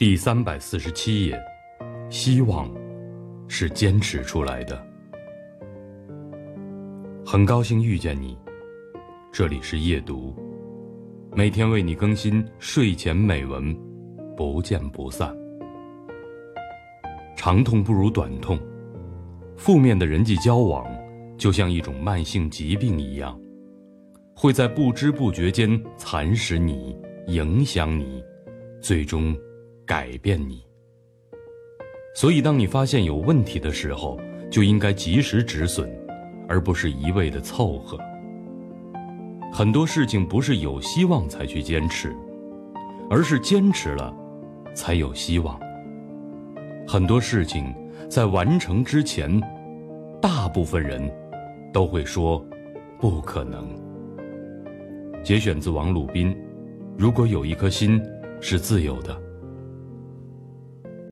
第三百四十七页，希望是坚持出来的。很高兴遇见你，这里是夜读，每天为你更新睡前美文，不见不散。长痛不如短痛，负面的人际交往就像一种慢性疾病一样，会在不知不觉间蚕食你，影响你，最终。改变你，所以当你发现有问题的时候，就应该及时止损，而不是一味的凑合。很多事情不是有希望才去坚持，而是坚持了，才有希望。很多事情在完成之前，大部分人都会说不可能。节选自王鲁宾：“如果有一颗心是自由的。”